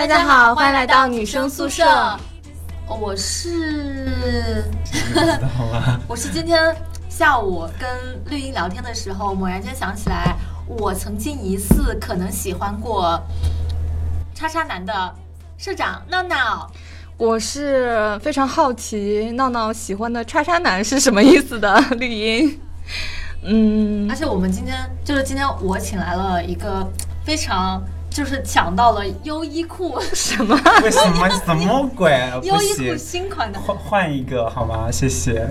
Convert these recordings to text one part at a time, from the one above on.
大家好，欢迎来到女生宿舍。我是？我是今天下午跟绿茵聊天的时候，猛然间想起来，我曾经疑似可能喜欢过叉叉男的社长闹闹。我是非常好奇闹闹喜欢的叉叉男是什么意思的 绿茵。嗯而，且我们今天就是今天我请来了一个非常就是抢到了优衣库什么？为什么什么鬼？优衣库，新款的，换换一个好吗？谢谢。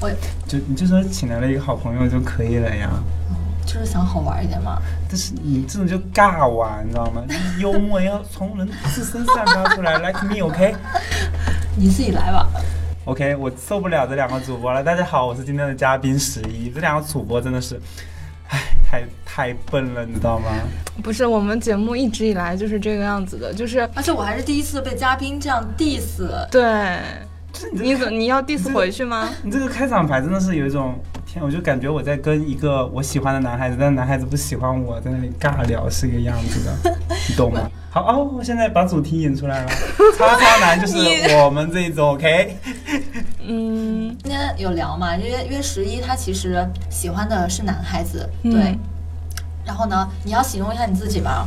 我就你就说请来了一个好朋友就可以了呀。就是想好玩一点嘛。但是你这种就尬玩，你知道吗？幽默要从人自身散发出来，like me，OK？OK？、你自己来吧。OK，我受不了这两个主播了。大家好，我是今天的嘉宾十一。这两个主播真的是，唉，太太笨了，你知道吗？不是，我们节目一直以来就是这个样子的，就是而且我还是第一次被嘉宾这样 diss。对。就是你怎你要 diss 回去吗？你这个开场白真的是有一种天，我就感觉我在跟一个我喜欢的男孩子，但是男孩子不喜欢我，在那里尬聊是一个样子的，你懂吗？好哦，我现在把主题引出来了，叉叉男就是我们这一组，OK？嗯，今天有聊嘛？因为因为十一他其实喜欢的是男孩子，嗯对。然后呢，你要形容一下你自己吗？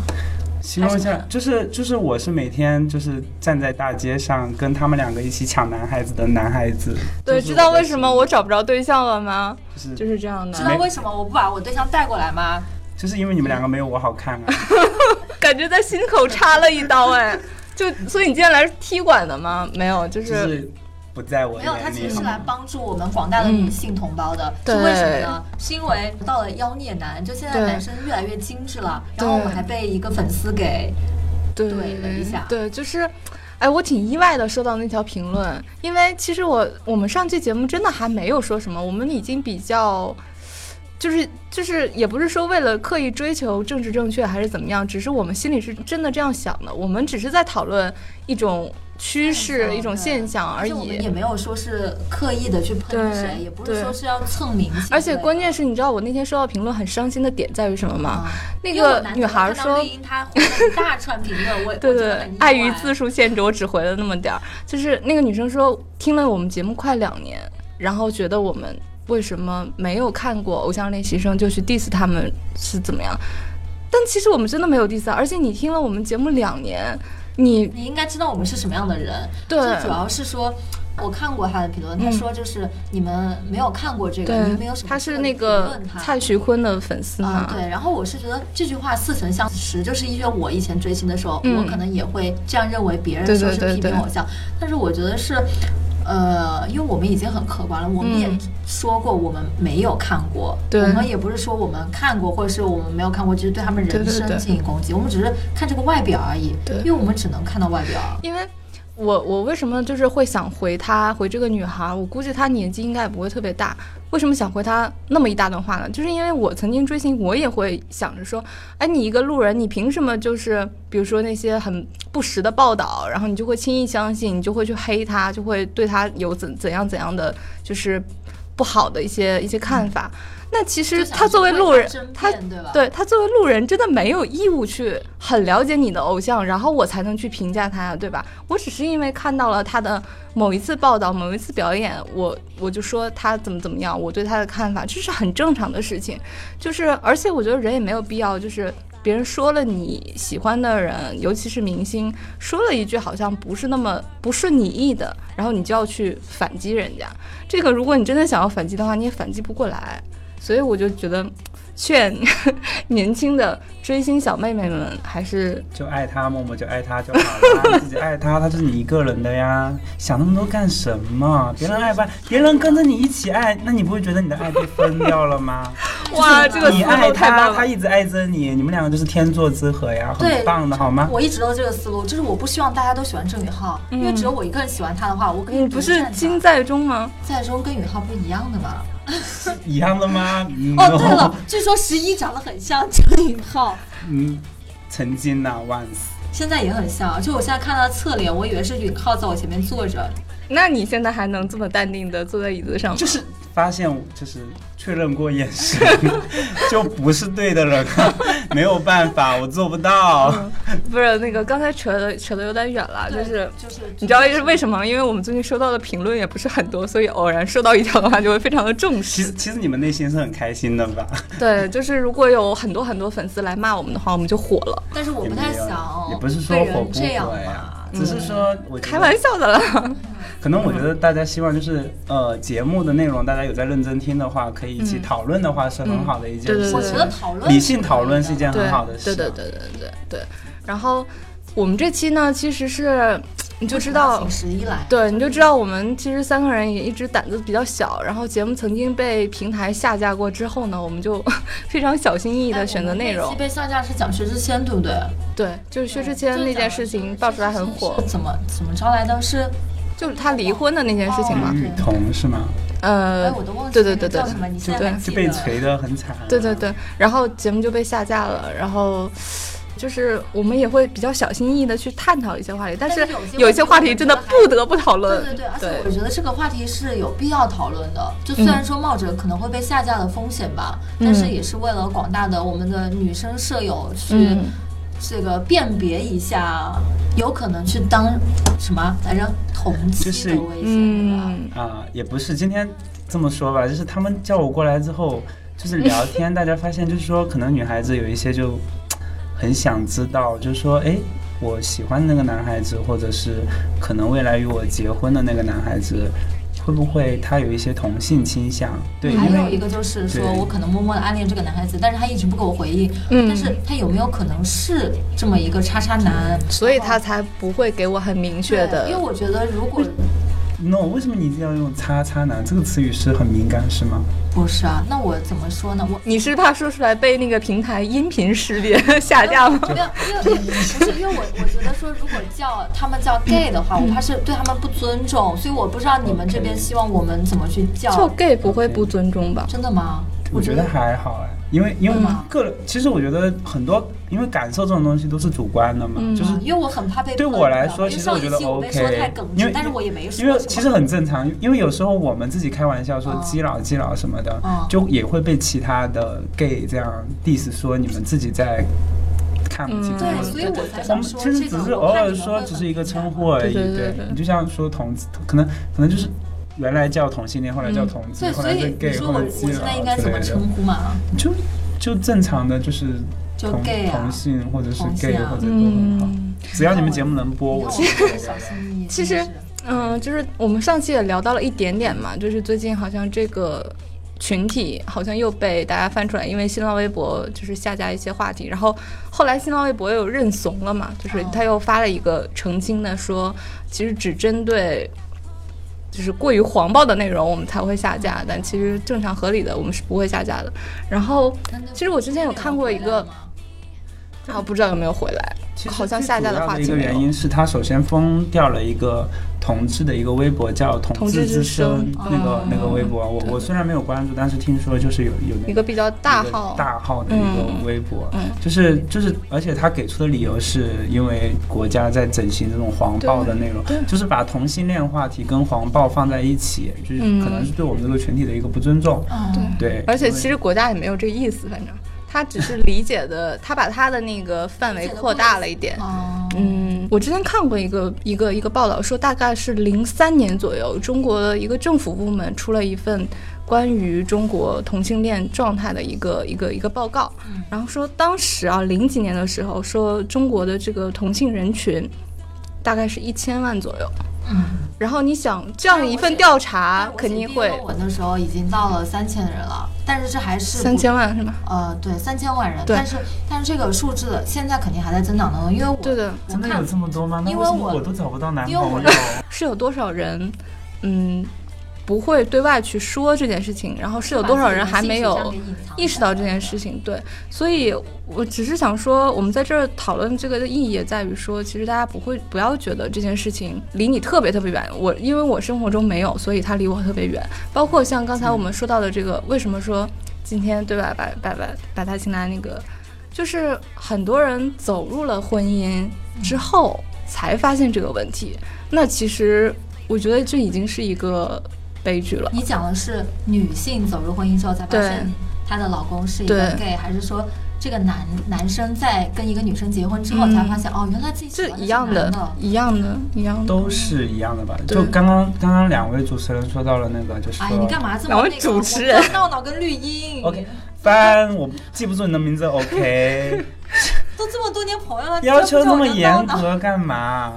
形容一下，就是就是我是每天就是站在大街上跟他们两个一起抢男孩子的男孩子。对，知道为什么我找不着对象了吗？就是就是这样的知，道为什么我不把我对象带过来吗？就是因为你们两个没有我好看啊。感觉在心口插了一刀哎。就所以你今天来是踢馆的吗？没有，就就是是不在我没有，他其实是来帮助我们广大的女性同胞的。对是为什么呢？是因为到了妖孽男，就现在男生越来越精致了，然后我们还被一个粉丝给怼了一下对，就是，哎，我挺意外的收到那条评论，因为其实我我们上期节目真的还没有说什么，我们已经比较，就是就是也不是说为了刻意追求政治正确还是怎么样，只是我们心里是真的这样想的，我们只是在讨论一种趋势、一种现象而已我们也。没有说是刻意的去喷谁，也不是说是要蹭名气。而且关键键是，你知道我那天收到评论很伤心的点在于什么吗？那个女孩说她回了一大串评论，我 对对碍于字数限制，我只回了那么点儿。就是那个女生说，听了我们节目快两年，然后觉得我们为什么没有看过《偶像练习生》就去 diss 他们是怎么样？但其实我们真的没有 diss，啊而且你听了我们节目两年，你你应该知道我们是什么样的人。对就主要是说。我看过他的评论，他嗯说就是你们没有看过这个，你们没有什么他是那个蔡徐坤的粉丝嘛？嗯，对。然后我是觉得这句话似曾相识，就是因为我以前追星的时候，嗯我可能也会这样认为别人说是批评偶像，但是我觉得是。呃，因为我们已经很客观了，我们也嗯。说过我们没有看过，对。我们也不是说我们看过，或者是我们没有看过，就是对他们人生进行攻击，我们只是看这个外表而已，对。因为我们只能看到外表。因为我我为什么就是会想回她回这个女孩？我估计她年纪应该也不会特别大。为什么想回她那么一大段话呢？就是因为我曾经追星，我也会想着说，哎，你一个路人，你凭什么就是比如说那些很不实的报道，然后你就会轻易相信，你就会去黑他，就会对他有怎怎样怎样的就是不好的一些一些看法。那其实他作为路人，他对他作为路人，真的没有义务去很了解你的偶像，然后我才能去评价他呀，对吧？我只是因为看到了他的某一次报道、某一次表演，我我就说他怎么怎么样，我对他的看法，这是很正常的事情。就是，而且我觉得人也没有必要，就是别人说了你喜欢的人，尤其是明星，说了一句好像不是那么不顺你意的，然后你就要去反击人家。这个如果你真的想要反击的话，你也反击不过来。所以我就觉得，劝 年轻的追星小妹妹们还是就爱他，默默就爱他就好了，自己爱他，他就是你一个人的呀，想那么多干什么？别人爱不爱，别人跟着你一起爱，那你不会觉得你的爱被分掉了吗？哇，这个你爱他。他一直爱着你，你们两个就是天作之合呀，很棒的好吗？我一直都这个思路，就是我不希望大家都喜欢郑宇浩，因为只有我一个人喜欢他的话，我可以你不是金在中吗？在中跟宇浩不一样的吗？一样的吗？嗯哦，对了，据说十一长得很像郑允浩，嗯，曾经呐、once。现在也很像。就我现在看他侧脸，我以为是允浩在我前面坐着。那你现在还能这么淡定的坐在椅子上吗？就是发现，就是确认过眼神，就不是对的人了。没有办法，我做不到。不是那个刚才扯的扯的有点远了，就是就是你知道是为什么吗？因为我们最近收到的评论也不是很多，所以偶然收到一条的话，就会非常的重视其实。其实你们内心是很开心的吧？对，就是如果有很多很多粉丝来骂我们的话，我们就火了。但是我不太想也不是说被火不人这样火呀嘛，只是说我开玩笑的啦。可能我觉得大家希望就是呃节目的内容，大家有在认真听的话，可以一起嗯讨论的话，是很好的一件对对对事情。我觉得讨论理性讨论是一件很好的事。对对对对对对。然后我们这期呢，其实是你就知道请。十一来，对，你就知道我们其实三个人也一直胆子比较小，然后节目曾经被平台下架过之后呢，我们就 非常小心翼翼的选择内容。被下架是讲薛之谦，对不对？对，就是薛之谦那件事情爆出来很火是，怎么怎么着来的？是就是他离婚的那件事情嘛。雨桐是吗？呃哎，，我都忘记对对对对对就被？锤的很惨。对对对，然后节目就被下架了，然后。就是我们也会比较小心翼翼的去探讨一些话题，但是有一些话话题题真的不得不讨论。对对对，而且我觉得这个话题是有必要讨论的。就虽然说冒着可能会被下架的风险吧，但是也是为了广大的我们的女生舍友去嗯这个辨别一下，有可能去当什么来着同就是期的危险，对吧？嗯，啊、也不是，今天这么说吧，就是他们叫我过来之后，就是聊天，大家发现就是说，可能女孩子有一些就很想知道，就是说，哎，我喜欢那个男孩子，或者是可能未来与我结婚的那个男孩子，会不会他有一些同性倾向？对，还有一个就是说，我可能默默的暗恋这个男孩子，但是他一直不给我回应。嗯但是他有没有可能是这么一个叉叉男？所以他才不会给我很明确的因为我觉得如果 no，为什么你一定要用“叉叉男”这个词语是很敏感是吗？不是啊，那我怎么说呢？我你是怕说出来被那个平台音频识别下架吗？没有，因为不是因为我我觉得说，如果叫他们叫 gay 的话，我怕是对他们不尊重，所以我不知道你们这边希望我们怎么去叫。叫 gay 不会不尊重吧？真的吗？我觉得还好哎，因为因为个人，其实我觉得很多，因为感受这种东西都是主观的嘛，嗯。就是因为我很怕被对我来说，其实我觉得 OK，因为，但是我也没说因为其实很正常，因为有时候我们自己开玩笑说嗯。基佬基佬什么的，嗯。就也会被其他的 gay 这样 diss 说你们自己在看不起嗯自己。对，所以我才我想说们其实只是偶尔说只是一个称呼而已，对对对对你就像说同志，可能可能就是原来叫同性恋，后来叫嗯。同志，对，所后来是以你 gay，说我现在应该怎么称呼嘛？就就正常的就是就同 gay 啊。同性或者是 gay 啊或者都很好，嗯。只要你们节目能播，我。其实真的是。嗯，就是我们上期也聊到了一点点嘛，就是最近好像这个群体好像又被大家翻出来，因为新浪微博就是下架一些话题，然后后来新浪微博又认怂了嘛，就是他又发了一个澄清的说，其实只针对。就是过于黄暴的内容，我们才会下架，但其实正常合理的，我们是不会下架的。然后，其实我之前有看过一个，啊，不知道有没有回来，好像下架的主要的一个原因是他首先封掉了一个同志的一个微博，叫“同同志之声声”那个哦。那个微博，我我虽然没有关注，但是听说就是有有一个比较大号，大号的一个嗯微博，嗯就是就是，而且他给出的理由是因为国家在整形这种黄暴的内容就是把同性恋话题跟黄暴放在一起，就是嗯。可能是对我们这个群体的一个不尊重。嗯，对，而且其实国家也没有这个意思，反正他只是理解的，他把他的那个范围扩大了一点。哦，嗯，我之前看过一个一个一个报道，说大概是零三年左右，中国的一个政府部门出了一份关于中国同性恋状态的一个一个一个报告，嗯然后说当时啊零几年的时候，说中国的这个同性人群大概是一千万左右。嗯，然后你想这样一份调查肯定会毕业论文的时候已经到了三千人了，但是这还是三千万是吗？呃，对，三千万人，但是但是这个数字现在肯定还在增长当中，因为我真的有这么多吗？因为我都找不到男因为我朋友？是有多少人，嗯，不会对外去说这件事情，然后是有多少人还没有意识到这件事情。对，所以我只是想说，我们在这儿讨论这个的意义也在于说，其实大家不会不要觉得这件事情离你特别特别远。我因为我生活中没有，所以它离我特别远。包括像刚才我们说到的这个，为什么说今天对吧？把把把把他请来那个，就是很多人走入了婚姻之后才发现这个问题。那其实我觉得这已经是一个悲剧了。你讲的是女性走入婚姻之后才发现她的老公是一个 gay，还是说这个男男生在跟一个女生结婚之后，嗯才发现哦，原来自己喜这欢的一样的一样的，一样的。都是一样的吧？就刚刚刚刚两位主持人说到了那个，就是哎，你干嘛这么两位那个主持人闹闹跟绿茵 OK 班，我记不住你的名字，OK，都这么多年朋友了，要求那么严格干嘛？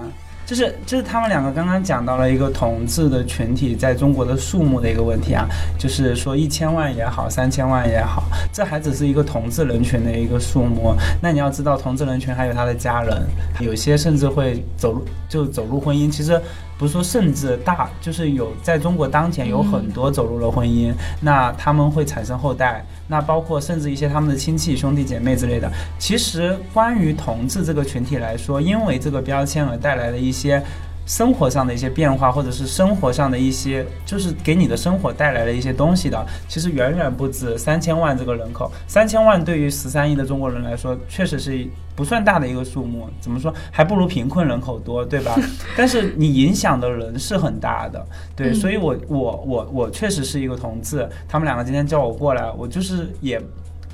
就是就是他们两个刚刚讲到了一个同志的群体在中国的数目的一个问题啊，就是说一千万也好，三千万也好，这还只是一个同志人群的一个数目。那你要知道，同志人群还有他的家人，有些甚至会走入就走入婚姻。其实不是说甚至大，就是有在中国当前有很多走入了婚姻，那他们会产生后代，那包括甚至一些他们的亲戚、兄弟姐妹之类的。其实关于同志这个群体来说，因为这个标签而带来的一些。生活上的一些变化，或者是生活上的一些，就是给你的生活带来了一些东西的，其实远远不止三千万这个人口。三千万对于十三亿的中国人来说，确实是不算大的一个数目。怎么说，还不如贫困人口多，对吧？但是你影响的人是很大的，对，嗯所以我我我我确实是一个同志。他们两个今天叫我过来，我就是也。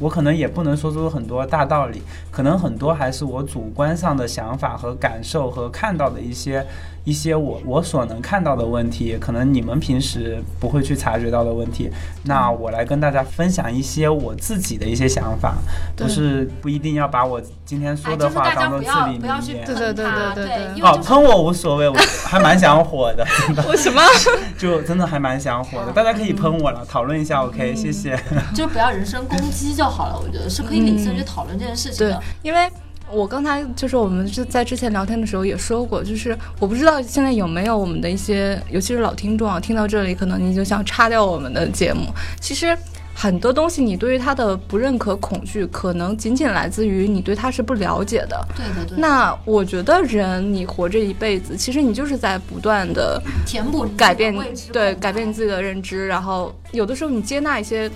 我可能也不能说出很多大道理，可能很多还是我主观上的想法和感受和看到的一些一些我我所能看到的问题，可能你们平时不会去察觉到的问题。那我来跟大家分享一些我自己的一些想法，对不是不一定要把我今天说哎，的话当做至不要理名言不要去。对对，对对对哦，喷我无所谓，我还蛮想火的，真的，为什么？就真的还蛮想火的。大家可以喷我了，讨论一下，OK，谢谢。就不要人身攻击就好了，我觉得是可以理性地去讨论这件事情对的。，因为我刚才就是我们是在之前聊天的时候也说过，就是我不知道现在有没有我们的一些，尤其是老听众啊，听到这里可能你就想叉掉我们的节目。其实很多东西你对于他的不认可、恐惧，可能仅仅来自于你对他是不了解的。对的对，那我觉得人你活这一辈子，其实你就是在不断的填补改变对改变你自己的认知，然后有的时候你接纳一些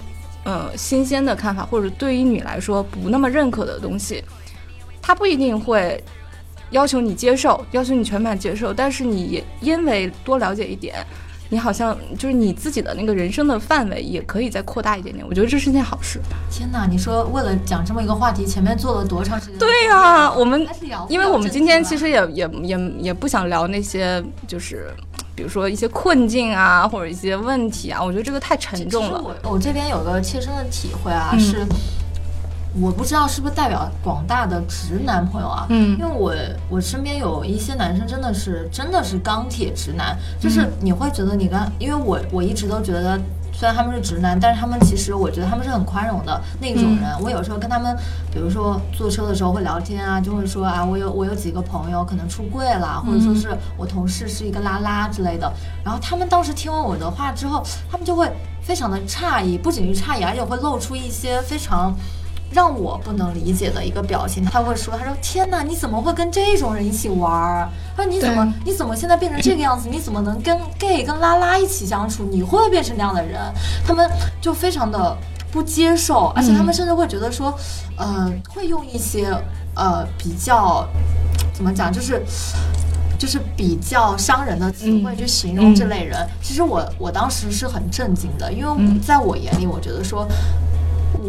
呃新鲜的看法，或者对于你来说不那么认可的东西，他不一定会要求你接受，要求你全盘接受，但是你也因为多了解一点。你好像就是你自己的那个人生的范围也可以再扩大一点点，我觉得这是件好事。天哪！你说为了讲这么一个话题，前面做了多长时间？对呀、我们因为我们今天其实也也也也不想聊那些就是，比如说一些困境啊，或者一些问题啊，我觉得这个太沉重了。我我这边有个切身的体会啊，嗯是我不知道是不是代表广大的直男朋友啊，嗯因为我我身边有一些男生真的是真的是钢铁直男，就是嗯你会觉得你跟，因为我我一直都觉得。虽然他们是直男，但是他们其实我觉得他们是很宽容的那种人。我有时候跟他们，比如说坐车的时候会聊天啊，就会说啊，我有我有几个朋友可能出柜了，或者说是我同事是一个拉拉之类的。然后他们当时听完我的话之后，他们就会非常的诧异，不仅是诧异，而且会露出一些非常。让我不能理解的一个表情，他会说：“他说天哪，你怎么会跟这种人一起玩儿？他说你怎么你怎么现在变成这个样子？你怎么能跟 gay 跟拉拉一起相处？你会变成那样的人？”他们就非常的不接受，而且他们甚至会觉得说，呃，会用一些呃比较怎么讲，就是。就是比较伤人的词汇去形容这类人，其实我我当时是很震惊的，因为嗯在我眼里，我觉得说，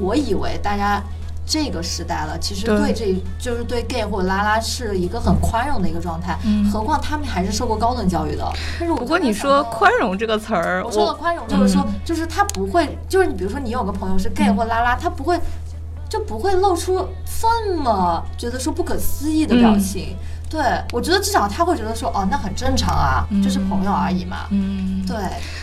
我以为大家这个时代了，其实对对这就是对 gay 或者拉拉是一个很宽容的一个状态，嗯何况他们还是受过高等教育的。但是我不过你说宽容这个词儿，我说的宽容就是说，就是他不会，就是你比如说你有个朋友是 gay 或拉拉，他不会就不会露出这么觉得说不可思议的表情。对我觉得至少他会觉得说，哦，那很正常啊，就是朋友而已嘛。嗯，对，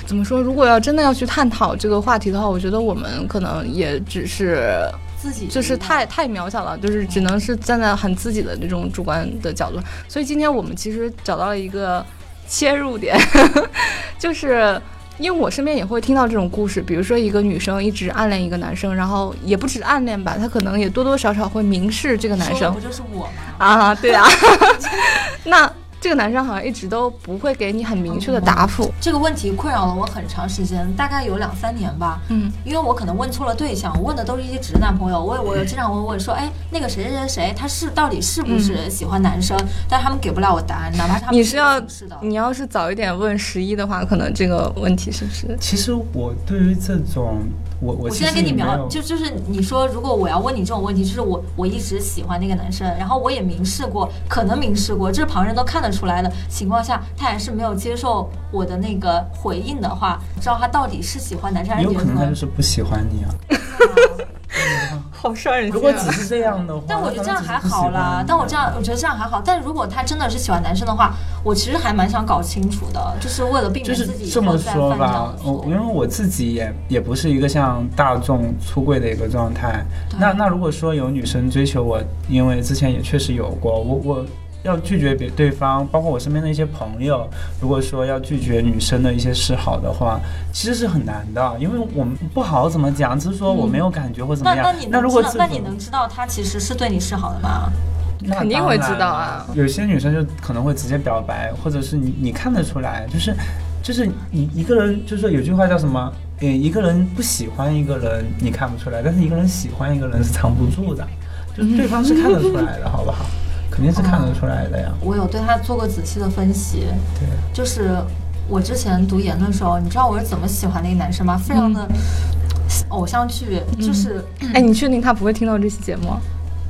怎么说？如果要真的要去探讨这个话题的话，我觉得我们可能也只是自己就是太太渺小了，就是只能是站在很自己的这种主观的角度。所以今天我们其实找到了一个切入点，就是因为我身边也会听到这种故事，比如说一个女生一直暗恋一个男生，然后也不止暗恋吧，她可能也多多少少会明示这个男生说的不就是我吗？啊，对啊，那这个男生好像一直都不会给你很明确的答复，这个问题困扰了我很长时间，大概有两三年吧。嗯，因为我可能问错了对象，我问的都是一些直男朋友，我我有经常会问说，哎，那个谁谁谁谁，他是到底是不是喜欢男生？但是他们给不了我答案，哪怕他们你是要是的，你要是早一点问十一的话，可能这个问题是不是？其实我对于这种我我我现在跟你描，就就是你说，如果我要问你这种问题，就是我我一直喜欢那个男生，然后我也明示过，可能明示过，这是旁人都看得出来的情况下，他还是没有接受我的那个回应的话，知道他到底是喜欢男生还是觉得可能他就是不喜欢你啊。好伤人如果只是这样的话，但我觉得这样还好啦，但我这样我觉得这样还好。但如果他真的是喜欢男生的话，我其实还蛮想搞清楚的，就是为了避免自己以这么后再说吧犯这样的，错误我因为我自己也也不是一个像大众出柜的一个状态。那那如果说有女生追求我，因为之前也确实有过，我我要拒绝别对方，包括我身边的一些朋友，如果说要拒绝女生的一些示好的话，其实是很难的，因为我们不好怎么讲，只是说我没有感觉或怎么样。那那如果那你能知道他其实是对你示好的吗？那肯定会知道啊有些女生就可能会直接表白，或者是你你看得出来，就是就是你一个人，就是说有句话叫什么？呃，一个人不喜欢一个人你看不出来，但是一个人喜欢一个人是藏不住的，就是对方是看得出来的，好不好？肯定是看得出来的呀。我有对他做过仔细的分析，对，就是我之前读研的时候，你知道我是怎么喜欢那个男生吗？非常的偶像剧，就是哎，你确定他不会听到这期节目？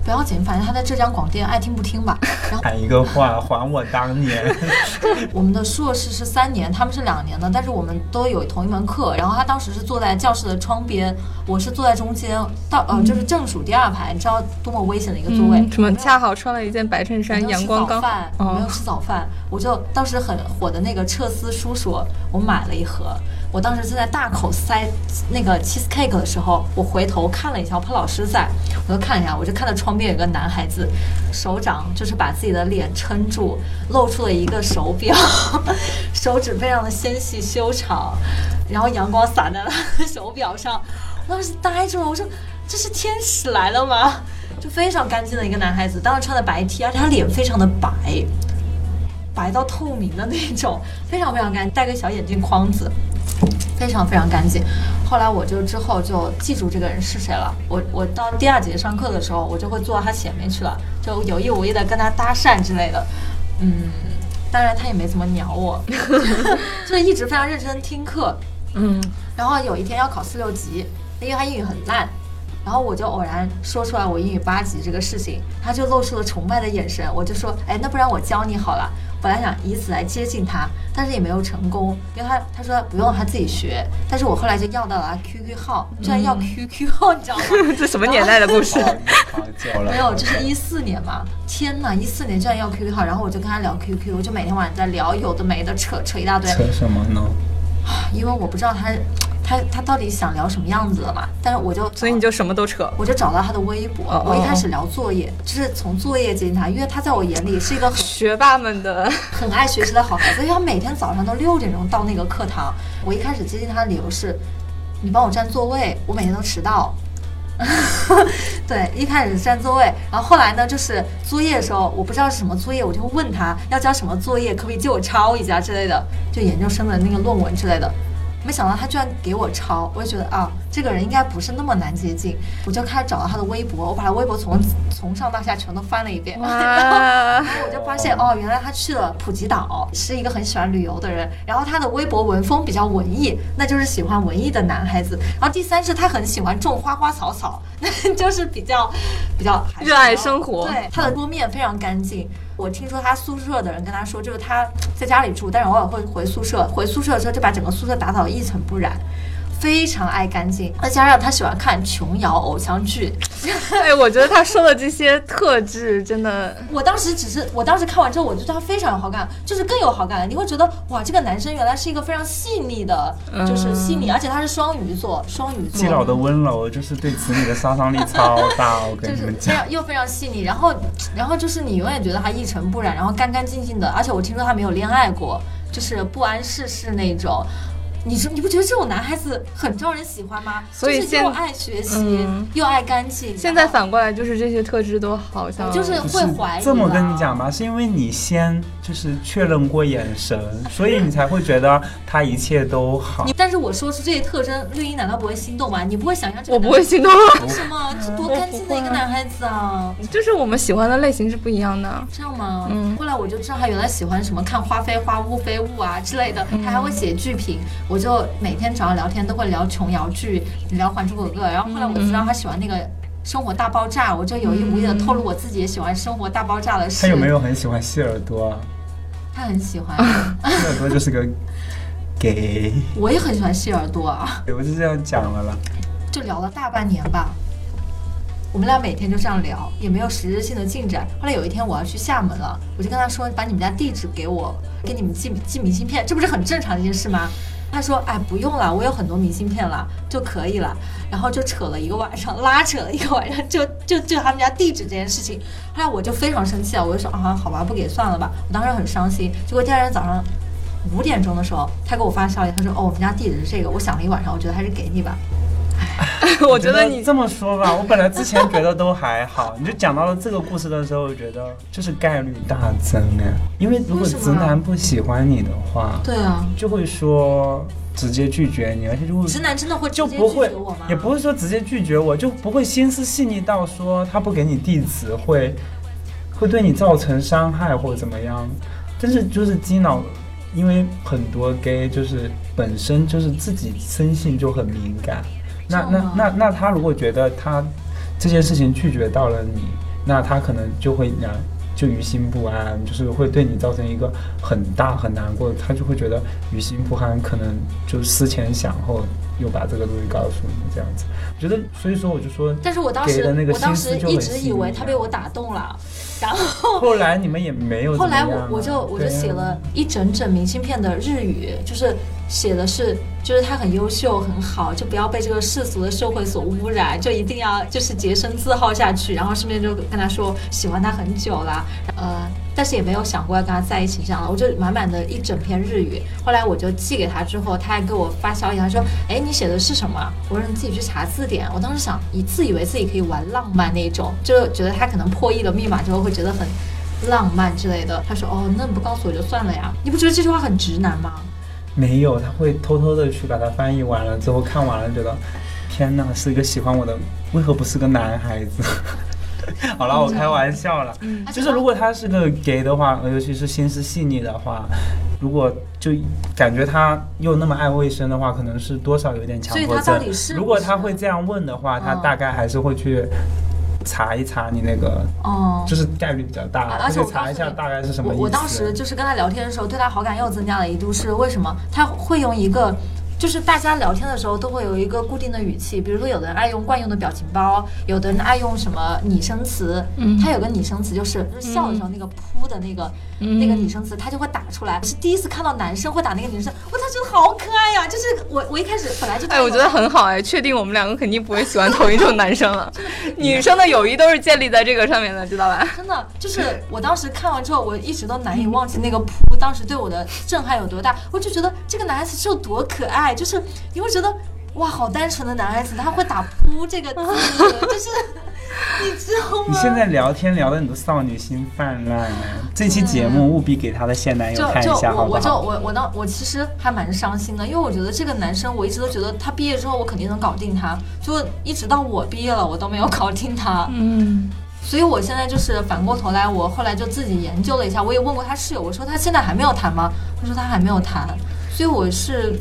不要紧，反正他在浙江广电，爱听不听吧。然后喊一个话，还我当年。我们的硕士是三年，他们是两年的，但是我们都有同一门课。然后他当时是坐在教室的窗边，我是坐在中间，到呃就是正数第二排，你知道多么危险的一个座位。嗯什么恰好穿了一件白衬衫，没有吃阳光刚早饭，没有哦，吃早饭，我就当时很火的那个彻斯叔叔，我买了一盒。我当时正在大口塞那个 cheese cake 的时候，我回头看了一下，我怕老师在，我就看一下，我就看到窗边有个男孩子，手掌就是把自己的脸撑住，露出了一个手表，手指非常的纤细修长，然后阳光洒在了手表上，我当时呆住了，我说这是天使来了吗？就非常干净的一个男孩子，当时穿的白 T，而且他脸非常的白，白到透明的那种，非常非常干净，戴个小眼镜框子，非常非常干净。后来我就之后就记住这个人是谁了。我我到第二节上课的时候，我就会坐到他前面去了，就有意无意的跟他搭讪之类的。嗯，当然他也没怎么鸟我，就是一直非常认真听课。嗯，然后有一天要考四六级，因为他英语很烂，然后我就偶然说出来我英语八级这个事情，他就露出了崇拜的眼神，我就说，哎，那不然我教你好了。本来想以此来接近他，但是也没有成功，因为他他说不用他自己学，但是我后来就要到了他 QQ 号，居然要 QQ 号，你知道吗？这什么年代的故事？好久了，没有，这是一四年嘛？天哪，一四年居然要 QQ 号，然后我就跟他聊 QQ，我就每天晚上在聊有的没的，扯扯一大堆。扯什么呢？因为我不知道他他他到底想聊什么样子的嘛，但是我就所以你就什么都扯。我就找到他的微博，哦哦我一开始聊作业，就是从作业接近他，因为他在我眼里是一个很学霸们的，很爱学习的好孩子，因为他每天早上都六点钟到那个课堂。我一开始接近他的理由是，你帮我占座位，我每天都迟到。对，一开始占座位，然后后来呢，就是作业的时候，我不知道是什么作业，我就问他要交什么作业，可不可以借我抄一下之类的，就研究生的那个论文之类的。没想到他居然给我抄，我就觉得啊，这个人应该不是那么难接近，我就开始找到他的微博，我把他微博从从上到下全都翻了一遍，然后，我就发现哦，原来他去了普吉岛，是一个很喜欢旅游的人。然后他的微博文风比较文艺，那就是喜欢文艺的男孩子。然后第三是他很喜欢种花花草草，那 就是比较比较热爱生活对，他的桌面非常干净。我听说他宿舍的人跟他说，就是他在家里住，但是偶尔会回宿舍。回宿舍的时候就把整个宿舍打扫得一尘不染。非常爱干净，再加上他喜欢看琼瑶偶像剧，哎，我觉得他说的这些特质真的，我当时只是，我当时看完之后，我就对他非常有好感，就是更有好感了。你会觉得，哇，这个男生原来是一个非常细腻的，就是细腻，而且他是双鱼座，双鱼基佬座，的温柔就是对子女的杀伤力超大，我跟 就是你们讲。非常又非常细腻。然后，然后就是你永远觉得他一尘不染，然后干干净净的。而且我听说他没有恋爱过，就是不谙世事那种。你说你不觉得这种男孩子很招人喜欢吗？所以现就是又爱学习，嗯又爱干净。现在反过来就是这些特质都好像就是会怀疑这么跟你讲吧，是因为你先就是确认过眼神，所以你才会觉得他一切都好。但是我说出这些特征，绿茵难道不会心动吗？你不会想象这个我不会心动为什么？这多干净的一个男孩子啊！就是我们喜欢的类型是不一样的。这样吗？嗯后来我就知道他原来喜欢什么看花非花、雾非雾啊之类的，他还会写剧评。我就每天早上聊天都会聊琼瑶剧，聊《还珠格格》，然后后来我知道他喜欢那个。生活大爆炸，我就有意无意的透露我自己也喜欢生活大爆炸的事。他有没有很喜欢谢耳朵啊？他很喜欢，谢耳朵就是个 gay，我也很喜欢谢耳朵啊。我就这样讲了啦。就聊了大半年吧。我们俩每天就这样聊，也没有实质性的进展。后来有一天我要去厦门了，我就跟他说：“把你们家地址给我，给你们寄寄明信片，这不是很正常的一件事吗？”他说：“哎，不用了，我有很多明信片了，就可以了。”然后就扯了一个晚上，拉扯了一个晚上，就就就他们家地址这件事情。后来我就非常生气了，我就说：“啊，好吧，不给算了吧。”我当时很伤心。结果第二天早上五点钟的时候，他给我发消息，他说：“哦，我们家地址是这个。”我想了一晚上，我觉得还是给你吧。我觉得你这么说吧，我本来之前觉得都还好，你就讲到了这个故事的时候，我觉得就是概率大增哎，因为如果直男不喜欢你的话，对啊，就会说直接拒绝你，而且就会直男真的会直接就不会拒绝我吗？，也不会说直接拒绝我，就不会心思细腻到说他不给你地址会会对你造成伤害或者怎么样。但是就是基脑，因为很多 gay 就是本身就是自己生性就很敏感，那那那那他如果觉得他这件事情拒绝到了你，那他可能就会让就于心不安，就是会对你造成一个很大很难过，他就会觉得于心不安，可能就思前想后，又把这个东西告诉你这样子。我觉得，所以说我就说，但是我当时给的那个我当时一直以为他被我打动了，然后 后来你们也没有怎后来我我就我就写了一整整明信片的日语，就是写的是就是他很优秀很好，就不要被这个世俗的社会所污染，就一定要就是洁身自好下去。然后顺便就跟他说喜欢他很久了，呃，但是也没有想过要跟他在一起这样的，我就满满的一整篇日语。后来我就寄给他之后，他还给我发消息，他说：“哎，你写的是什么？”我说：“你自己去查字典。”我当时想，以自以为自己可以玩浪漫那种，就觉得他可能破译了密码之后会觉得很浪漫之类的。他说：“哦，那你不告诉我就算了呀。”你不觉得这句话很直男吗？没有，他会偷偷的去把它翻译完了之后看完了，觉得天哪，是一个喜欢我的，为何不是个男孩子？好了，我开玩笑了。嗯就是如果他是个 gay 的话，呃尤其是心思细腻的话，如果就感觉他又那么爱卫生的话，可能是多少有点强迫所以他到症底是。如果他会这样问的话，他嗯大概还是会去查一查你那个，哦。就是概率比较大，而且查一下大概是什么意思。我我当时就是跟他聊天的时候，对他好感又增加了一度，是为什么？他会用一个。就是大家聊天的时候都会有一个固定的语气，比如说有的人爱用惯用的表情包，有的人爱用什么拟声词。嗯他有个拟声词就是就是笑的时候那个噗的那个、那个拟声词，他就会打出来。我是第一次看到男生会打那个拟声，我操，真的好可爱呀、就是我我一开始本来就哎，我觉得很好哎，确定我们两个肯定不会喜欢同一种男生了。女生的友谊都是建立在这个上面的，知道吧？真的就是我当时看完之后，我一直都难以忘记那个扑当时对我的震撼有多大。我就觉得这个男孩子是有多可爱，就是你会觉得哇，好单纯的男孩子，他会打扑这个字，就是 你知道吗？你现在聊天聊的你都少女心泛滥了，这期节目务必给他的现男友看一下，好不我我就好？我我当我其实还蛮伤心的，因为我觉得这个男生我一直都觉得他毕业之后我肯定能搞定他，就一直到我毕业了我都没有搞定他。嗯，所以我现在就是反过头来，我后来就自己研究了一下，我也问过他室友，我说他现在还没有谈吗？他说他还没有谈，所以我是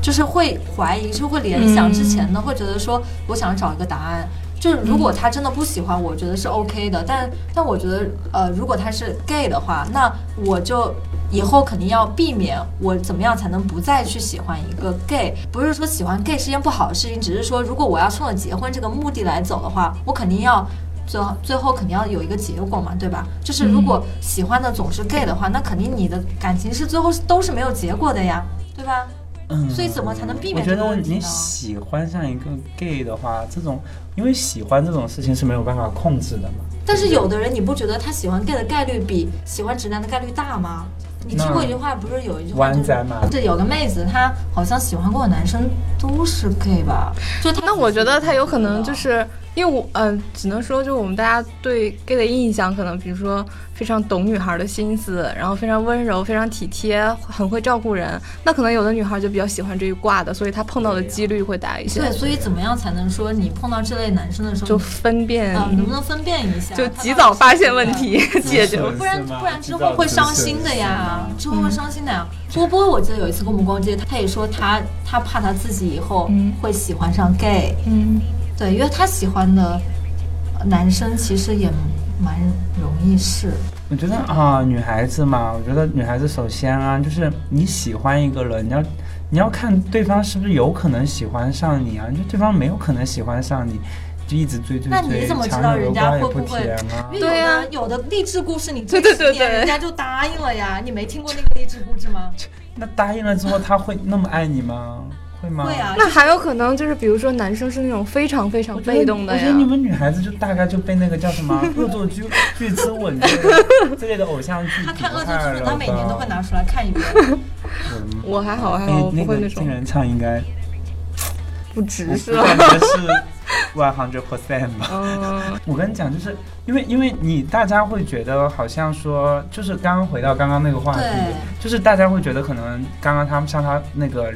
就是会怀疑，就会联想之前呢，会觉得说我想找一个答案。就是如果他真的不喜欢，我觉得是 OK 的，但但我觉得，呃，如果他是 gay 的话，那我就以后肯定要避免我怎么样才能不再去喜欢一个 gay。不是说喜欢 gay 是件不好的事情，只是说如果我要冲着结婚这个目的来走的话，我肯定要最后最后肯定要有一个结果嘛，对吧？就是如果喜欢的总是 gay 的话，那肯定你的感情是最后都是没有结果的呀，对吧？嗯所以怎么才能避我免觉得你这个问题呢？喜欢上一个 gay 的话，这种因为喜欢这种事情是没有办法控制的嘛。但是有的人，你不觉得他喜欢 gay 的概率比喜欢直男的概率大吗？你听过一句话，不是有一句话就是湾仔嘛，对，有个妹子，她好像喜欢过的男生都是 gay 吧？就她那我觉得他有可能就是因为我嗯、只能说就我们大家对 gay 的印象，可能比如说非常懂女孩的心思，然后非常温柔、非常体贴，很会照顾人。那可能有的女孩就比较喜欢这一挂的，所以她碰到的几率会大一些。对，所以怎么样才能说你碰到这类男生的时候，就分辨，啊、能不能分辨一下？就及早发现问题，解决。不然不然之后会伤心的呀，之后会伤心的呀。波波我记得有一次跟我们逛街，他也说他他怕他自己以后嗯会喜欢上 gay，嗯，对，因为他喜欢的呃男生其实也蛮容易是，我觉得啊，女孩子嘛，我觉得女孩子首先啊，就是你喜欢一个人，你要你要看对方是不是有可能喜欢上你啊，就对方没有可能喜欢上你，就一直追追追，那你怎么知道人家瓜也不会不会甜啊有对呀的有的励志故事你追十年，人家就答应了呀。你没听过那个励志故事吗？那答应了之后，他会那么爱你吗？会吗？会啊，那还有可能就是比如说男生是那种非常非常被动的呀我觉得。你们女孩子就大概就被那个叫什么《恶作剧剧之吻》之类的偶像剧他看《恶作毒害剧》，了他每年都会拿出来看一遍。嗯我还好，我还好，不会那种那个人唱应该不直我是吧？感觉是 one hundred percent 吧。嗯，我跟你讲，就是因为因为你大家会觉得好像说，就是刚刚回到刚刚那个话题，就是大家会觉得可能刚刚他们像他那个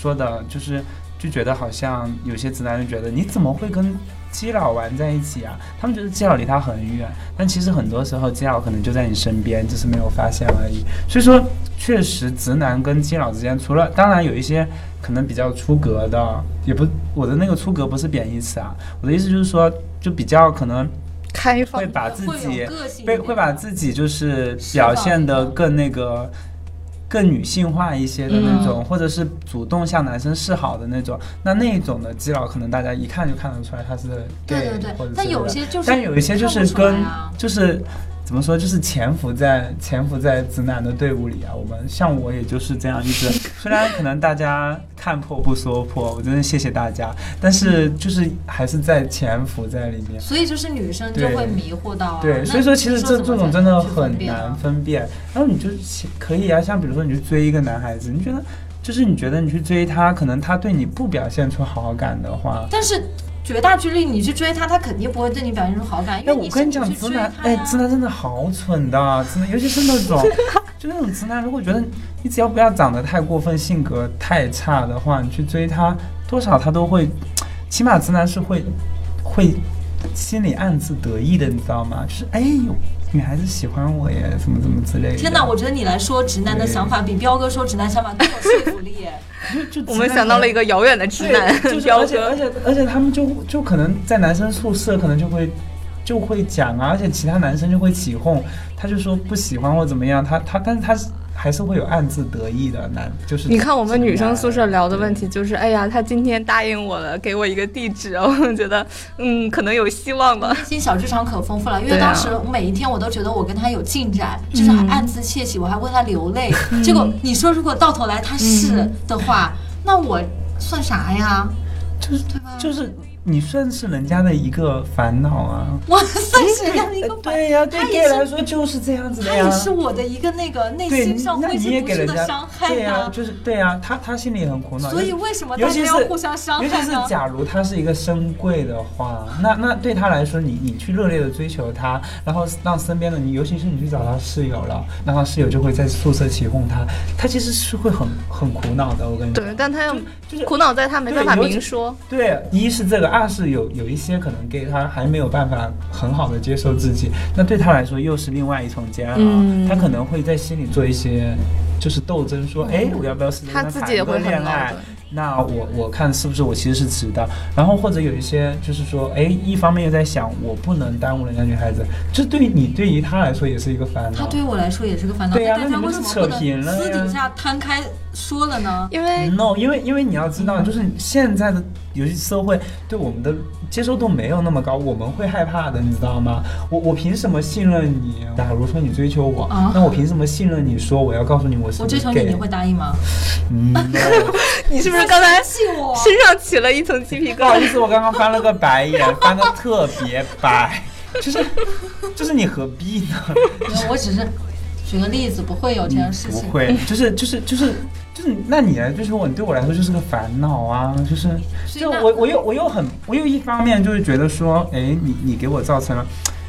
说的，就是就觉得好像有些直男就觉得你怎么会跟基佬玩在一起啊？他们觉得基佬离他很远，但其实很多时候基佬可能就在你身边，只是没有发现而已。所以说，确实直男跟基佬之间，除了当然有一些可能比较出格的，也不我的那个出格不是贬义词啊，我的意思就是说，就比较可能开放会把自己被会把自己就是表现的更那个。更女性化一些的那种，或者是主动向男生示好的那种，那那种的基佬可能大家一看就看得出来他是 gay，对对对但有些就是但有一些就是跟啊就是怎么说，就是潜伏在潜伏在直男的队伍里啊。我们像我也就是这样一直，虽然可能大家看破不说破，我真的谢谢大家，但是就是还是在潜伏在里面。所以就是女生就会迷惑到啊。对，那所以说其实这这种真的很难啊分辨。然后你就其可以啊，像比如说你去追一个男孩子，你觉得就是你觉得你去追他，可能他对你不表现出好感的话，但是绝大几率你去追他，他肯定不会对你表现出好感，因哎，为你我跟你讲，直男，哎，直男真的好蠢的，直男，尤其是那种，就那种直男，如果觉得你只要不要长得太过分，性格太差的话，你去追他，多少他都会，起码直男是会会心里暗自得意的，你知道吗？就是哎呦女孩子喜欢我耶，怎么怎么之类的。天哪，我觉得你来说直男的想法比彪哥说直男想法更有说服力耶。我们想到了一个遥远的直男就是 而且而。且而且他们就就可能在男生宿舍可能就会就会讲啊，而且其他男生就会起哄，他就说不喜欢或怎么样，他他但是他是还是会有暗自得意的男，就是你看我们女生宿舍聊的问题。就是，哎呀，他今天答应我了，给我一个地址，我觉得，嗯，可能有希望吧。内心小剧场可丰富了，因为当时我每一天我都觉得我跟他有进展，就是还暗自窃喜，我还为他流泪。结果你说如果到头来他是的话，那我算啥呀？就是对吧？就是你算是人家的一个烦恼啊。我算是人家的一个烦恼对呀、对他也 gay 是来说就是这样子的呀。他也是我的一个那个内对，心上挥那你之不去的也给人家伤害对呀、呢。就是对呀、他他心里也很苦恼。所以尤为什么尤其是大家要互相伤害尤其是？假如他是一个深贵的话，那那对他来说，你你去热烈的追求他，然后让身边的你，尤其是你去找他室友了，然后室友就会在宿舍起哄他，他其实是会很很苦恼的。我跟你讲，对，但他又就是苦恼在他没办法明说。对，一是这个，二是有有一些可能 gay 他还没有办法很好的接受自己，那对他来说又是另外一重煎熬，嗯他可能会在心里做一些就是斗争，说，哎、我要不要试着他跟自己也会恋爱？那我我看是不是我其实是直的，然后或者有一些就是说，哎，一方面又在想我不能耽误人家女孩子，这对于你对于他来说也是一个烦恼。他对于我来说也是个烦恼，对呀但他那你们是扯为什么不能平了呀私底下摊开说了呢？因为 no，因为因为你要知道，就是现在的游戏社会对我们的接受度没有那么高，我们会害怕的，你知道吗？我我凭什么信任你？假如说你追求我，啊那我凭什么信任你说我要告诉你我是我追求你，你会答应吗？嗯你是不是刚才信我？身上起了一层鸡皮疙瘩？不好意思，我刚刚翻了个白眼，翻的特别白，就是就是你何必呢？我只是举个例子，不会有这样的事情。不会，就是就是就是就是，那你来追求我，你对我来说就是个烦恼啊，就是就我我又我又很我又一方面就是觉得说，哎，你你给我造成了。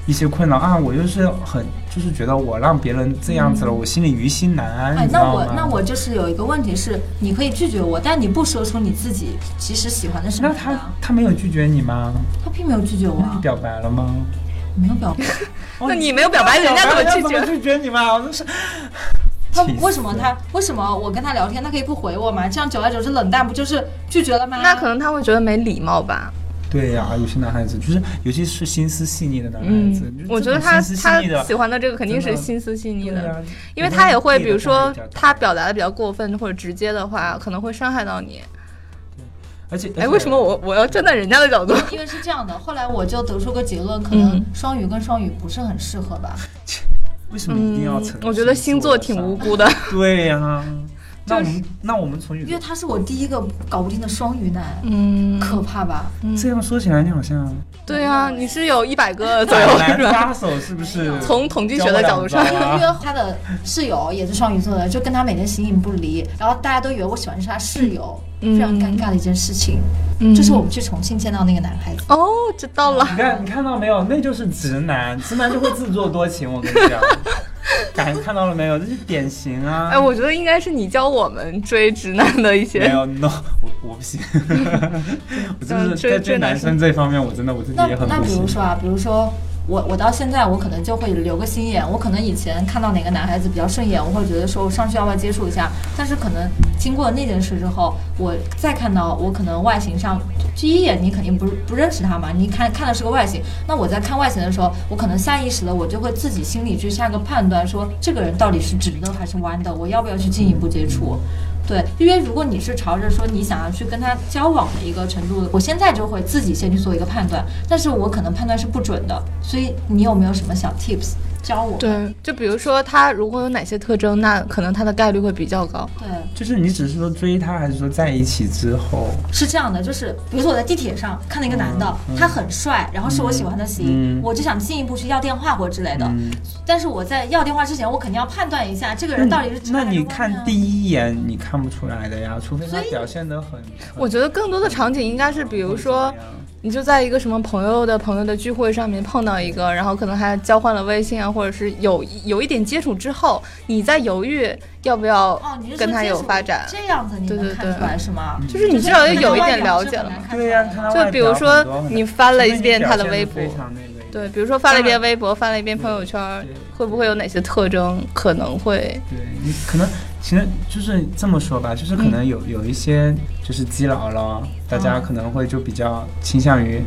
一些困扰啊，我就是很，就是觉得我让别人这样子了，我心里于心难安，哎？那我那我就是有一个问题是，你可以拒绝我，但你不说出你自己其实喜欢的什么那他。他没有拒绝你吗？他并没有拒绝我啊你，表白了吗？没有表白。那你没有表白，人家怎么拒绝？怎么拒绝你嘛？我就是 他为什么他为什么我跟他聊天，他可以不回我吗？这样久而久之冷淡，不就是拒绝了吗？那可能他会觉得没礼貌吧。对呀、有些男孩子就是，尤其是心思细腻的男孩嗯子，嗯，我觉得他他喜欢的这个肯定是心思细腻的，因为他也会，比如说他表达的比较过分或者直接的话，可能会伤害到你。而且哎，为什么我我要站在人家的角度？因为是这样的，后来我就得出个结论，可能嗯双鱼跟双鱼不是很适合吧。为什么一定要嗯承认？我觉得星座挺无。辜的。对呀、那我们那我们从因为他是我第一个搞不定的双鱼男，嗯，可怕吧？这样说起来，你好像对啊，你是有一百个 左右男是吧？杀手是不是？从统计学的角度上因为他的室友也是双鱼座的，就跟他每天形影不离，然后大家都以为我喜欢的是他室友，嗯非常尴尬的一件事情。嗯这是我们去重庆见到那个男孩子，哦，知道了。你看，你看到没有？那就是直男，直男就会自作多情。我跟你讲，感看到了没有？这是典型啊！哎，我觉得应该是你教我们追直男的一些没。有 no，我 我不行，我就是在追男生生这方面，我真的我自己也很不行那比如。说啊，比如说我我到现在我可能就会留个心眼，我可能以前看到哪个男孩子比较顺眼，我会觉得说我上去要不要接触一下，但是可能经过那件事之后，我再看到我可能外形上第一眼你肯定不不认识他嘛，你看看的是个外形，那我在看外形的时候，我可能下意识的我就会自己心里去下个判断，说这个人到底是直的还是弯的，我要不要去进一步接触。对，因为如果你是朝着说你想要去跟他交往的一个程度，我现在就会自己先去做一个判断，但是我可能判断是不准的，所以你有没有什么小 tips 教我？对，就比如说他如果有哪些特征，那可能他的概率会比较高。对，就是你只是说追他，还是说在一起之后？是这样的，就是比如说我在地铁上看到一个男的，嗯他很帅，然后是我喜欢的型，嗯我就想进一步去要电话或之类的。嗯，但是我在要电话之前，我肯定要判断一下这个人到底是直那你看第一眼你看不出来的呀，除非他表现得很。我觉得更多的场景应该是，比如说，你就在一个什么朋友的朋友的聚会上面碰到一个，然后可能还交换了微信啊，或者是有有一点接触之后，你在犹豫要不要跟他有发展。这样子你对对对能看出来是吗？就是你至少有一点了解了嘛。对呀、就比如说你翻了一遍他的微博非常那个一点对，比如说发了一遍微博，发了一遍朋友圈，会不会有哪些特征可能会？对你可能其实就是这么说吧，就是可能有、有一些就是基佬了，大家可能会就比较倾向于，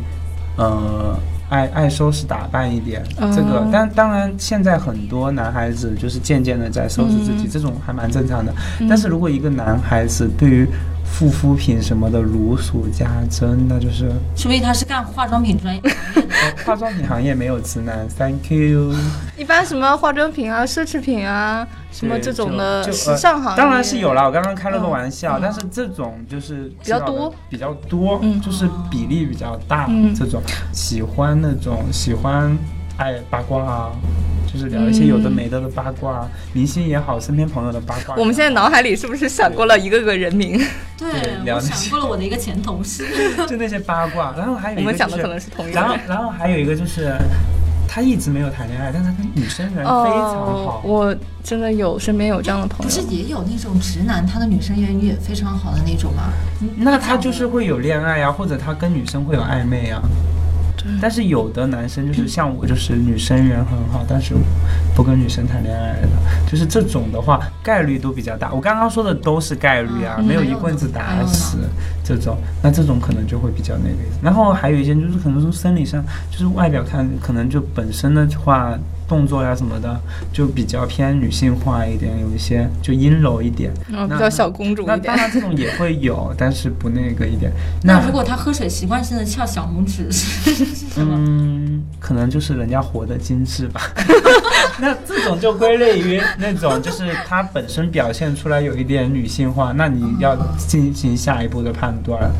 呃。爱爱收拾打扮一点，这个嗯，但当然现在很多男孩子就是渐渐的在收拾自己，嗯这种还蛮正常的。嗯但是如果一个男孩子对于护肤品什么的如数家珍，那就是说不定他是干化妆品专业。呃化妆品行业没有直男，Thank you。一般什么化妆品啊、奢侈品啊，什么这种的时尚行业，当然是有了，我刚刚开了个嗯玩笑，嗯但是这种就是比较多，比较多，嗯就是比例比较大。嗯这种喜欢那种喜欢爱八卦啊，就是聊一些有的没的的八卦，明星也好，身边朋友的八卦。我们现在脑海里是不是闪过了一个个人名？对对，我闪过了我的一个前同事。就那些八卦，然后还有我一个就是们讲的可能是同一个。然后然后还有一个就是。他一直没有谈恋爱，但是他跟女生缘非常好。哦，我真的有身边有这样的朋友不是。也有那种直男，他的女生缘也非常好的那种吗？那他就是会有恋爱啊，或者他跟女生会有暧昧啊。但是有的男生就是像我，就是女生缘很好，但是不跟女生谈恋爱的，就是这种的话概率都比较大。我刚刚说的都是概率啊，嗯。没有一棍子打死这种，那这种可能就会比较那个。然后还有一些就是可能从生理上，就是外表看，可能就本身的话动作呀什么的，就比较偏女性化一点，有一些就阴柔一点。嗯，比较小公主一点。那当然这种也会有，但是不那个一点。那如果他喝水习惯性的翘小拇指是 是什么？嗯，可能就是人家活得精致吧。那这种就归类于那种，就是他本身表现出来有一点女性化，那你要进行下一步的判断。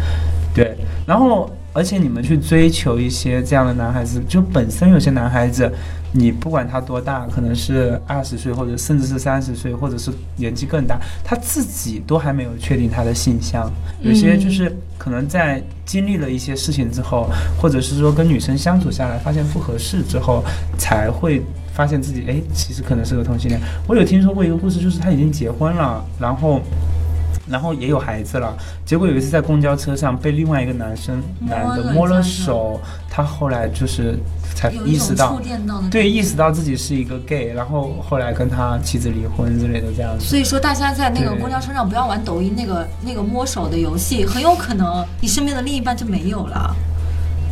对，然后而且你们去追求一些这样的男孩子，就本身有些男孩子，你不管他多大，可能是二十岁，或者甚至是三十岁，或者是年纪更大，他自己都还没有确定他的性向。有些就是可能在经历了一些事情之后，或者是说跟女生相处下来，发现不合适之后，才会发现自己哎，其实可能是个同性恋。我有听说过一个故事，就是他已经结婚了，然后。然后也有孩子了，结果有一次在公交车上被另外一个男生摸男的了摸了手，他后来就是才意识到对，意识到自己是一个 gay，然后后来跟他妻子离婚之类的这样子。所以说，大家在那个公交车上不要玩抖音那个那个摸手的游戏，很有可能你身边的另一半就没有了。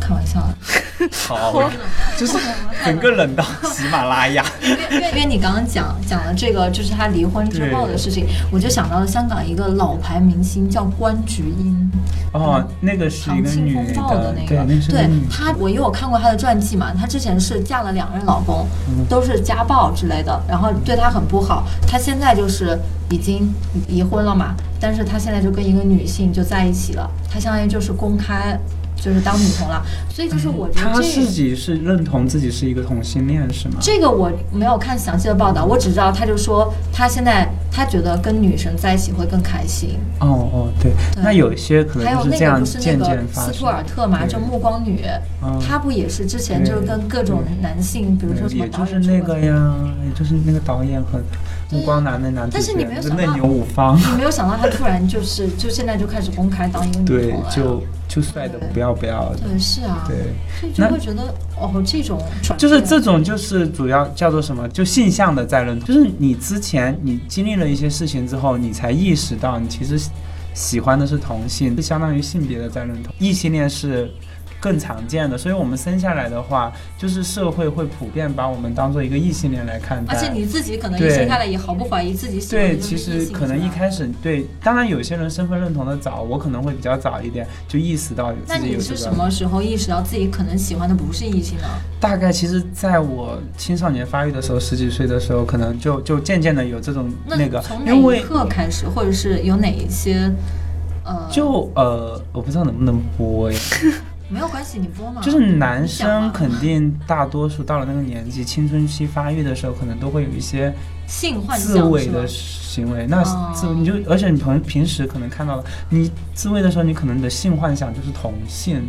开玩笑。的，好，就是整个冷到喜马拉雅。因为因为你刚刚讲讲了这个，就是他离婚之后的事情，我就想到了香港一个老牌明星叫关菊英，哦，那个是一长青个女风暴的那对，个，对她，我因为我看过她的传记嘛，她之前是嫁了两任老公，嗯都是家暴之类的，然后对她很不好。她现在就是已经离婚了嘛，但是她现在就跟一个女性就在一起了，她相当于就是公开就是当女同了，所以就是我觉得他自己是认同自己是一个同性恋是吗？这个我没有看详细的报道，我只知道他就说他现在他觉得跟女生在一起会更开心。哦哦，对，对那有一些可能就是这样那个不是那渐个渐发生。斯图尔特嘛，对就暮光女，嗯她不也是之前就是跟各种男性，比如说什么也导就是那个呀，也就是那个导演和对目光男的男主角，但是你没有想到你没有想到他突然就是就现在就开始公开当一个女同了，呀。就就帅的对。不要不要。的，嗯是啊，对，所以就那会觉得哦这种就是这种就是主要叫做什么？就性向的在认同，就是你之前你经历了一些事情之后，你才意识到你其实喜欢的是同性，就相当于性别的在认同，异性恋是。更常见的，所以我们生下来的话，就是社会会普遍把我们当做一个异性恋来看待。而且你自己可能一生下来也毫不怀疑自己喜欢的对，其实可能一开始对，当然有些人身份认同的早，我可能会比较早一点就意识到那你自己有这个。是什么时候意识到自己可能喜欢的不是异性呢？大概其实在我青少年发育的时候，十几岁的时候，可能就就渐渐的有这种那那个从，哪一因为刻开始，或者是有哪一些呃，就呃，我不知道能不能播呀。没有关系，你播嘛。就是男生肯定大多数到了那个年纪，青春期发育的时候，可能都会有一些性幻自慰的？行为。那哦自你就，而且你平平时可能看到了，你自慰的时候，你可能你的性幻想就是同性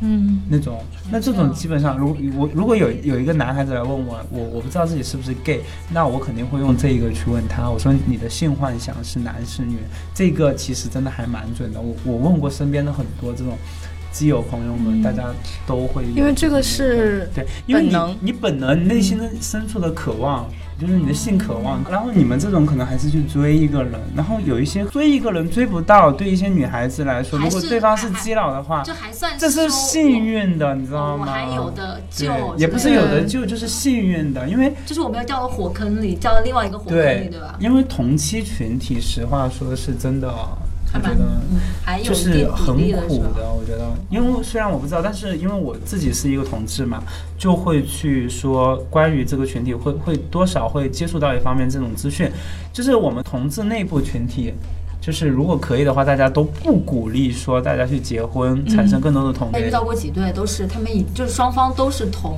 嗯，那种。那这种基本上，如我如果有有一个男孩子来问我，我我不知道自己是不是 gay，那我肯定会用这一个去问他。我说你的性幻想是男是女？这个其实真的还蛮准的。我我问过身边的很多这种基友朋友们，嗯大家都会因为这个是对，因为你本能你本能内心的深处的渴望，就是你的性渴望。然后你们这种可能还是去追一个人，然后有一些追一个人追不到，对一些女孩子来说，如果对方是基佬的话，这还算这是幸运的，你知，道吗？我还有的救也不是有的救，就是幸运的，因为就是我们要掉到火坑里，掉到另外一个火坑里，对对吧？因为同期群体，实话说是真的，还蛮我觉得。嗯，还有就是很？苦的，我觉得，因为虽然我不知道，但是因为我自己是一个同志嘛，就会去说关于这个群体会会多少会接触到一方面这种资讯，就是我们同志内部群体。就是如果可以的话，大家都不鼓励说大家去结婚，产生更多的同类。我遇到过几对，都是他们以就是双方都是同，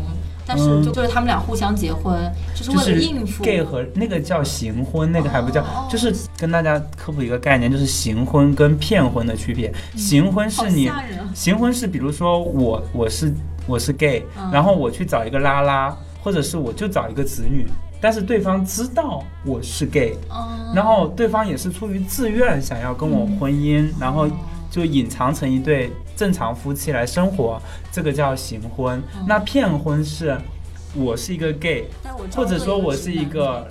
但是嗯。就就是他们俩互相结婚，就是为了应付。gay 和那个叫行婚，那个还不叫，哦。就是跟大家科普一个概念，就是行婚跟骗婚的区别。行婚是你吓人啊。行婚是比如说我我是我是 gay，、嗯。然后我去找一个拉拉，或者是我就找一个子女，但是对方知道我是 gay，嗯然后对方也是出于自愿想要跟我婚姻，然后就隐藏成一对正常夫妻来生活，这个叫行婚。那骗婚是我是一个 gay，或者说我是一个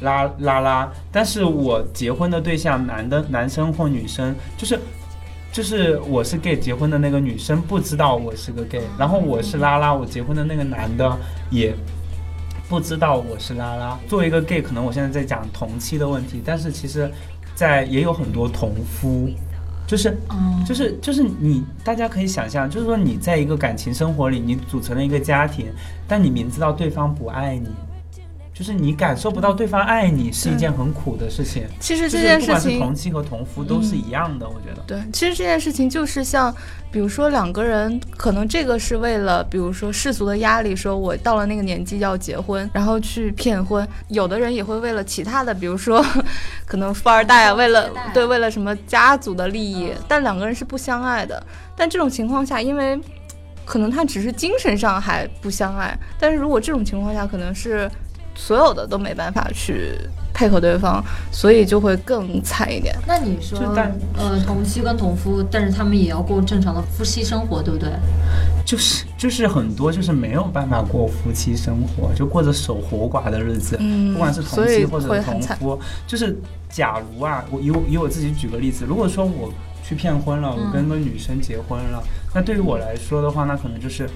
拉拉拉，但是我结婚的对象男的男生或女生，就是就是我是 gay 结婚的那个女生不知道我是个 gay，然后我是拉拉，我结婚的那个男的也。不知道我是拉拉，作为一个 gay，可能我现在在讲同妻的问题，但是其实，在也有很多同夫，就是嗯就是就是你，大家可以想象，就是说你在一个感情生活里，你组成了一个家庭，但你明知道对方不爱你，就是你感受不到对方爱你是一件很苦的事情。其实这件事不管是情同妻和同夫都是一样的，我觉得。对，其实这件事情就是像，比如说两个人，可能这个是为了，比如说世俗的压力，说我到了那个年纪要结婚，然后去骗婚。有的人也会为了其他的，比如说，可能富二代啊，为了对为了什么家族的利益，但两个人是不相爱的。但这种情况下，因为可能他只是精神上还不相爱，但是如果这种情况下，可能是所有的都没办法去配合对方，所以就会更惨一点。那你说但，呃，同妻跟同夫，但是他们也要过正常的夫妻生活，对不对？就是就是很多就是没有办法过夫妻生活，就过着守活寡的日子，嗯不管是同妻或者同夫，就是假如啊，我以我以我自己举个例子，如果说我去骗婚了，嗯我跟个女生结婚了，那对于我来说的话，那可能就是。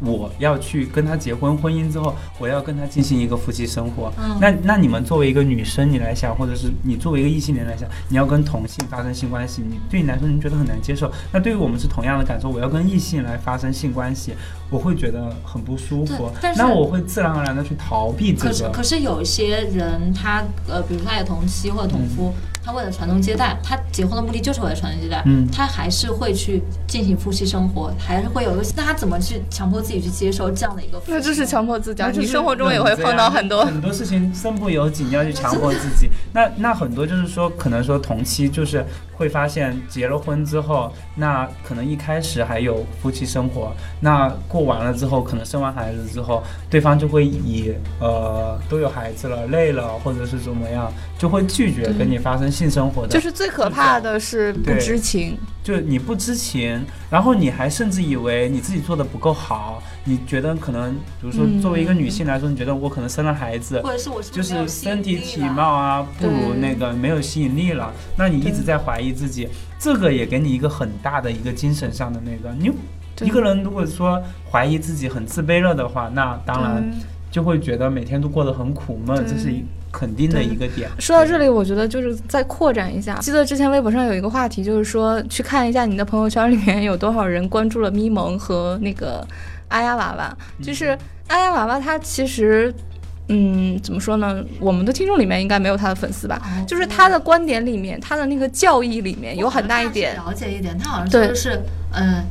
我要去跟他结婚，婚姻之后，我要跟他进行一个夫妻生活。嗯那那你们作为一个女生，你来想，或者是你作为一个异性恋来想，你要跟同性发生性关系，你对你来说你觉得很难接受。那对于我们是同样的感受，我要跟异性来发生性关系，我会觉得很不舒服那我会自然而然的去逃避这个。可是可是有一些人他呃，比如说他有同妻或者同夫，他为了传宗接代，他结婚的目的就是为了传宗接代，嗯他还是会去进行夫妻生活，还是会有一个，那他怎么去强迫自己去接受这样的一个？那就是强迫自己啊，你那就生活中也会碰到很多。很多事情，身不由己，你要去强迫自己。那那很多就是说，可能说同期就是会发现结了婚之后，那可能一开始还有夫妻生活，那过完了之后，可能生完孩子之后，对方就会以呃都有孩子了，累了，或者是怎么样，就会拒绝跟你发生性生活的。就是最可怕的是不知情，就你不知情，然后你还甚至以为你自己做的不够好，你觉得可能，比如说嗯。作为一个女性来说，你觉得我可能生了孩子，或者是我是就是身体体貌啊不如那个没有吸引力了，那你一直在怀疑自己，这个也给你一个很大的一个精神上的那个，你一个人如果说怀疑自己很自卑了的话，那当然就会觉得每天都过得很苦闷，这是一肯定的一个点。说到这里，我觉得就是再扩展一下。记得之前微博上有一个话题，就是说去看一下你的朋友圈里面有多少人关注了咪蒙和那个阿丫娃娃。就是阿丫娃娃，她其实，嗯，怎么说呢？我们的听众里面应该没有他的粉丝吧？哦就是他的观点里面，他的那个教义里面有很大一点。了解一点，他好像说的是，嗯，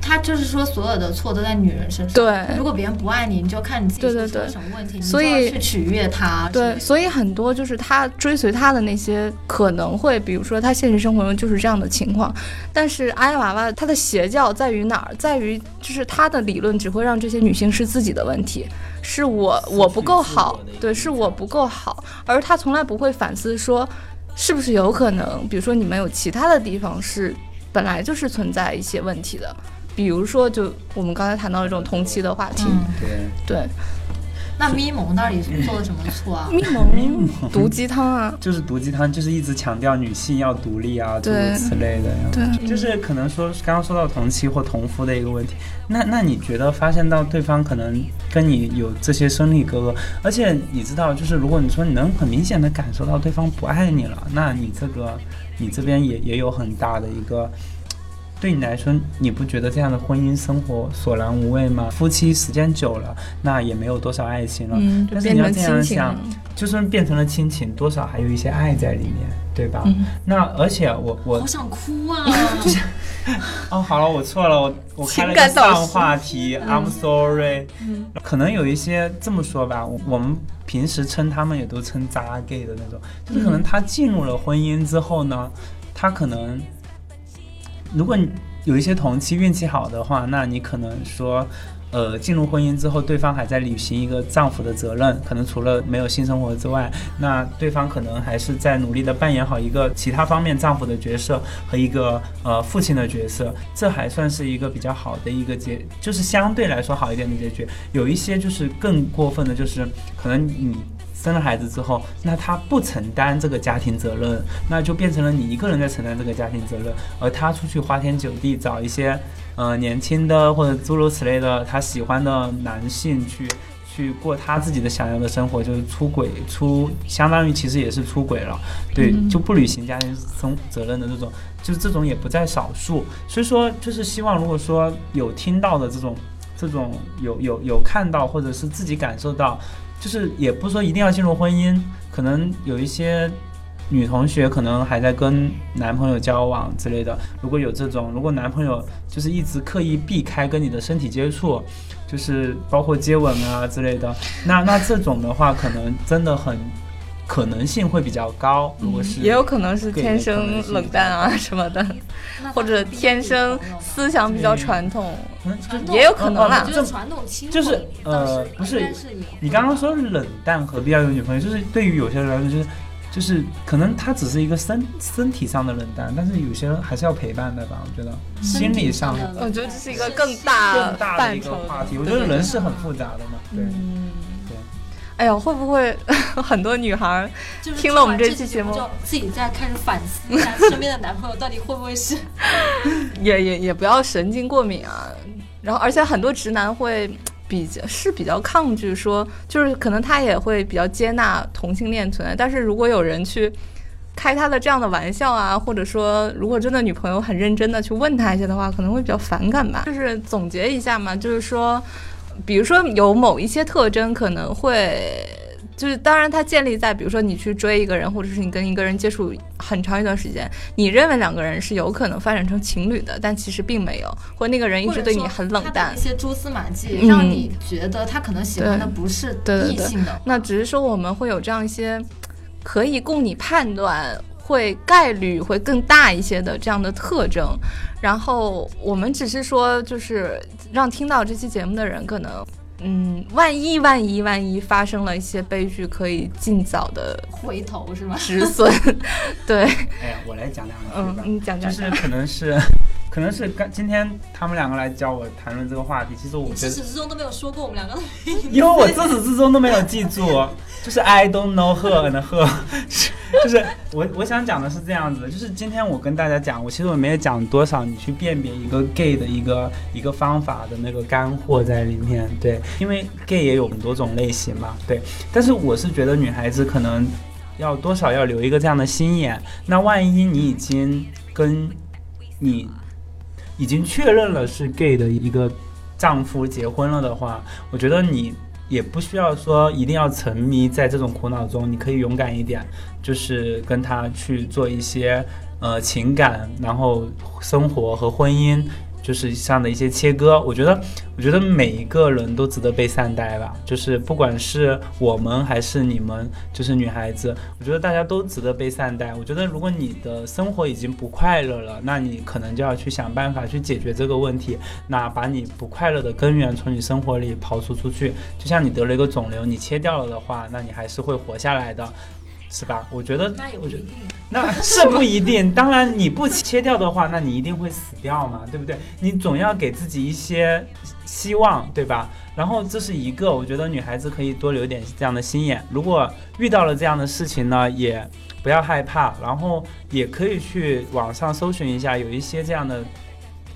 他就是说所有的错都在女人身上。对如果别人不爱你，你就看你自己出了对什么问题，你所以去取悦他。对，所以很多就是他追随他的那些，可能会，比如说他现实生活中就是这样的情况，但是阿呀娃娃他的邪教在于哪儿？在于就是他的理论只会让这些女性是自己的问题，是我我不够好对，是我不够好，而他从来不会反思说，是不是有可能，比如说你们有其他的地方是本来就是存在一些问题的。比如说，就我们刚才谈到的这种同期的话题，嗯，对。对，那咪蒙到底做了什么错啊？咪蒙毒鸡汤啊，就是毒鸡汤，就是一直强调女性要独立啊，诸如此类的呀。对，就是可能说刚刚说到同妻或同夫的一个问题，那那你觉得发现到对方可能跟你有这些生理隔阂，而且你知道，就是如果你说你能很明显的感受到对方不爱你了，那你这个你这边也也有很大的一个。对你来说，你不觉得这样的婚姻生活索然无味吗？夫妻时间久了，那也没有多少爱情了。嗯，就但是你要这样想就算变成了亲情，多少还有一些爱在里面，对吧？嗯那而且我我好想哭啊！哦，好了，我错了，我我开了个情感导师上话题，I'm sorry。嗯可能有一些这么说吧，我我们平时称他们也都称渣 gay 的那种，就是可能他进入了婚姻之后呢，他可能，如果你有一些同期运气好的话，那你可能说。呃，进入婚姻之后，对方还在履行一个丈夫的责任，可能除了没有性生活之外，那对方可能还是在努力的扮演好一个其他方面丈夫的角色和一个呃父亲的角色，这还算是一个比较好的一个结，就是相对来说好一点的结局。有一些就是更过分的，就是可能你。生了孩子之后，那他不承担这个家庭责任，那就变成了你一个人在承担这个家庭责任，而他出去花天酒地找一些呃年轻的或者诸如此类的他喜欢的男性去去过他自己的想要的生活，就是出轨出，相当于其实也是出轨了，对，嗯就不履行家庭生责任的这种，就是这种也不在少数。所以说，就是希望如果说有听到的这种这种有有有看到或者是自己感受到，就是也不说一定要进入婚姻，可能有一些女同学可能还在跟男朋友交往之类的，如果有这种，如果男朋友就是一直刻意避开跟你的身体接触，就是包括接吻啊之类的，那那这种的话，可能真的很可能性会比较高。如果是也有可能是天生冷淡啊什么的，或者天生思想比较传统。也有可能啦我觉得传统亲就是呃不是你刚刚说冷淡何必要有女朋友？就是对于有些人来说，就是就是可能他只是一个身身体上的冷淡，但是有些人还是要陪伴的吧？我觉得心理上我觉得这是一个更大更大的一个话题。我觉得人是很复杂的嘛，对。嗯，对。哎呀，会不会 很多女孩儿就是听了我们这这期节目就自己在开始反思一下身边的男朋友到底会不会是 也也也不要神经过敏啊。然后，而且很多直男会比较是比较抗拒说，就是可能他也会比较接纳同性恋存在，但是如果有人去开他的这样的玩笑啊，或者说如果真的女朋友很认真的去问他一些的话，可能会比较反感吧。就是总结一下嘛，就是说，比如说有某一些特征可能会。就是，当然，它建立在比如说你去追一个人，或者是你跟一个人接触很长一段时间，你认为两个人是有可能发展成情侣的，但其实并没有，或那个人一直对你很冷淡一，些蛛丝马迹，嗯让你觉得他可能喜欢的不是异性的。那只是说我们会有这样一些可以供你判断会概率会更大一些的这样的特征，然后我们只是说就是让听到这期节目的人可能。嗯，万一万一万一发生了一些悲剧，可以尽早的回头是吗？止损。对，哎呀，我来讲两句嗯吧，，你讲就是讲讲。可能是可能是刚今天他们两个来教我谈论这个话题，其实我觉得，自始至终都没有说过我们两个。因为我自始至终都没有记住，就是 I don't know her and her，就是我我想讲的是这样子的，就是今天我跟大家讲，我其实我没有讲多少你去辨别一个 gay 的一个一个方法的那个干货在里面，对，因为 gay 也有很多种类型嘛，对，但是我是觉得女孩子可能要多少要留一个这样的心眼，那万一你已经跟你已经确认了是 gay 的一个丈夫结婚了的话，我觉得你也不需要说一定要沉迷在这种苦恼中，你可以勇敢一点，就是跟他去做一些呃情感，然后生活和婚姻。就是上的一些切割，我觉得，我觉得每一个人都值得被善待吧。就是不管是我们还是你们，就是女孩子，我觉得大家都值得被善待。我觉得如果你的生活已经不快乐了，那你可能就要去想办法去解决这个问题。那把你不快乐的根源从你生活里刨除出去。就像你得了一个肿瘤，你切掉了的话，那你还是会活下来的，是吧？我觉得，那也我觉得。那是不一定。当然，你不切掉的话，那你一定会死掉嘛，对不对？你总要给自己一些希望，对吧？然后这是一个，我觉得女孩子可以多留点这样的心眼。如果遇到了这样的事情呢，也不要害怕，然后也可以去网上搜寻一下，有一些这样的。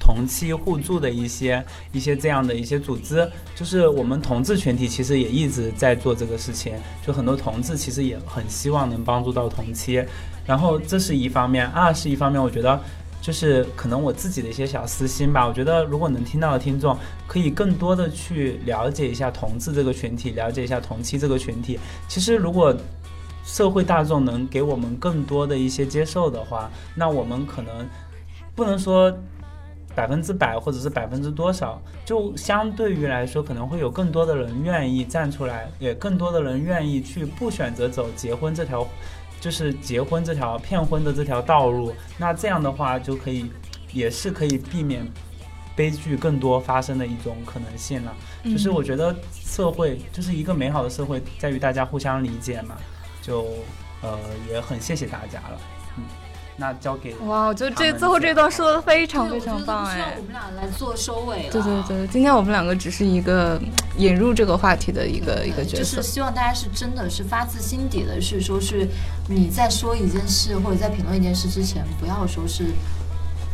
同妻互助的一些一些这样的一些组织，就是我们同志群体其实也一直在做这个事情，就很多同志其实也很希望能帮助到同妻，然后这是一方面，二是一方面，我觉得就是可能我自己的一些小私心吧。我觉得如果能听到的听众，可以更多的去了解一下同志这个群体，了解一下同妻这个群体。其实如果社会大众能给我们更多的一些接受的话，那我们可能不能说。百分之百或者是百分之多少，就相对于来说，可能会有更多的人愿意站出来，也更多的人愿意去不选择走结婚这条，就是结婚这条骗婚的这条道路。那这样的话，就可以也是可以避免悲剧更多发生的一种可能性了。就是我觉得社会就是一个美好的社会，在于大家互相理解嘛。就呃也很谢谢大家了，嗯，那交给哇，我觉得这最后这段说的非常非常棒哎我。们俩来做收尾了。对对对，今天我们两个只是一个引入这个话题的一个一个角色就是。希望大家是真的是发自心底的，是说是你在说一件事或者在评论一件事之前，不要说是。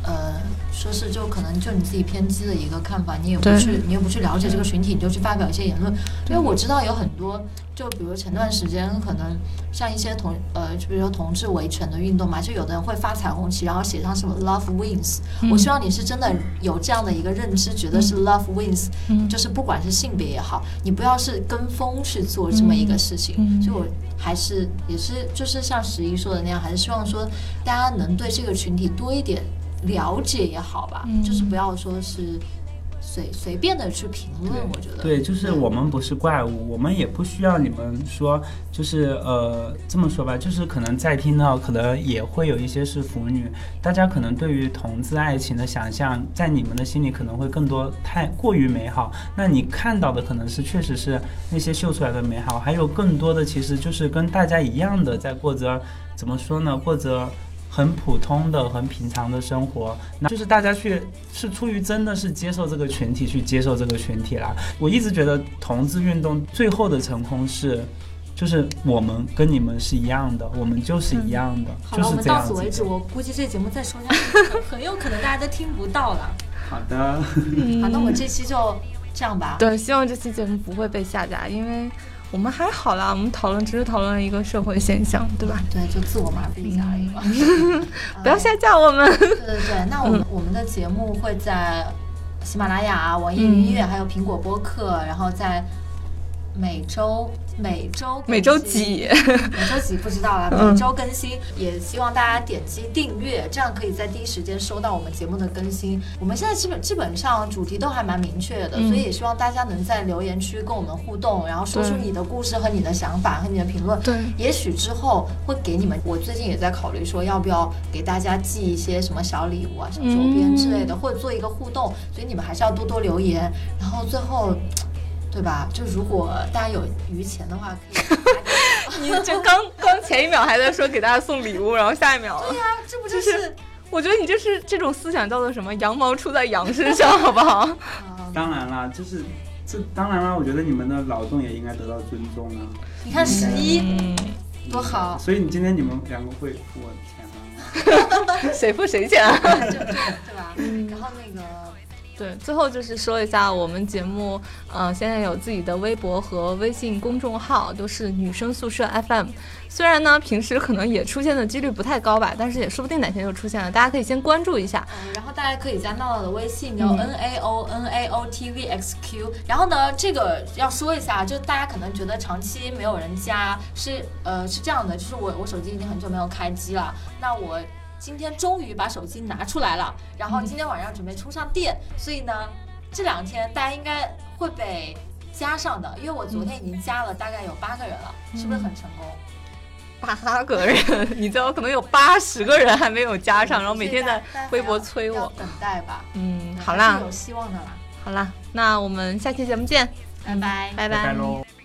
呃，说是就可能就你自己偏激的一个看法，你也不去，你也不去了解这个群体，你就去发表一些言论。因为我知道有很多，就比如前段时间可能像一些同呃，就比如说同志维权的运动嘛，就有的人会发彩虹旗，然后写上什么 Love Wins。我嗯希望你是真的有这样的一个认知，觉得是 Love Wins，、嗯。就是不管是性别也好，你不要是跟风去做这么一个事情。嗯。所以我还是也是就是像十一说的那样，还是希望说大家能对这个群体多一点了解也好吧，嗯。就是不要说是随随便的去评论，我觉得对，就是我们不是怪物，我们也不需要你们说，就是呃这么说吧，就是可能在听到可能也会有一些是腐女，大家可能对于同志爱情的想象，在你们的心里可能会更多太过于美好，那你看到的可能是确实是那些秀出来的美好，还有更多的其实就是跟大家一样的在过着怎么说呢，过着。很普通的、很平常的生活，那就是大家去是出于真的是接受这个群体去接受这个群体啦。我一直觉得同志运动最后的成功是，就是我们跟你们是一样的，我们就是一样的，好了，我就是们这样子的。到此为止。我估计这节目再说下去，很很有可能大家都听不到了。好的，好，那我们这期就这样吧。对，希望这期节目不会被下架，因为我们还好啦，我们讨论只是讨论一个社会现象，对吧？对，就自我麻痹一下而已嘛。不要下架我们。对对对，那我们、我们的节目会在喜马拉雅、网易云音乐，还有苹果播客，然后在每周每周 每周几？每周几不知道啦，嗯每周更新，也希望大家点击订阅，这样可以在第一时间收到我们节目的更新。我们现在基本基本上主题都还蛮明确的，嗯所以也希望大家能在留言区跟我们互动，然后说出你的故事和你的想法和你的评论。对也许之后会给你们，我最近也在考虑说要不要给大家寄一些什么小礼物啊、小周边之类的，或者做一个互动，所以你们还是要多多留言，然后最后。对吧？就如果大家有余钱的话，可以。你就刚刚前一秒还在说给大家送礼物，然后下一秒，对呀、这不就是我觉得你就是这种思想叫做什么？羊毛出在羊身上，好不好？啊？当然啦，就是这当然啦，我觉得你们的劳动也应该得到尊重啊。你看十一嗯，多好，所以你今天你们两个会付我钱吗？谁付谁钱啊？对吧？然后那个对，最后就是说一下，我们节目呃现在有自己的微博和微信公众号，都是女生宿舍 FM。虽然呢平时可能也出现的几率不太高吧，但是也说不定哪天就出现了，大家可以先关注一下。嗯，然后大家可以加闹闹的微信，有嗯 N A O N A O T V X Q。然后呢，这个要说一下，就大家可能觉得长期没有人加，是呃是这样的，就是我我手机已经很久没有开机了，那我今天终于把手机拿出来了，然后今天晚上准备充上电，所以呢这两天大家应该会被加上的，因为我昨天已经加了大概有八个人了，是不是很成功？八个人，你知道可能有八十个人还没有加上，然后每天在微博催我。等待吧。嗯，好啦有希望的啦。好啦，那我们下期节目见，拜拜。拜拜拜喽。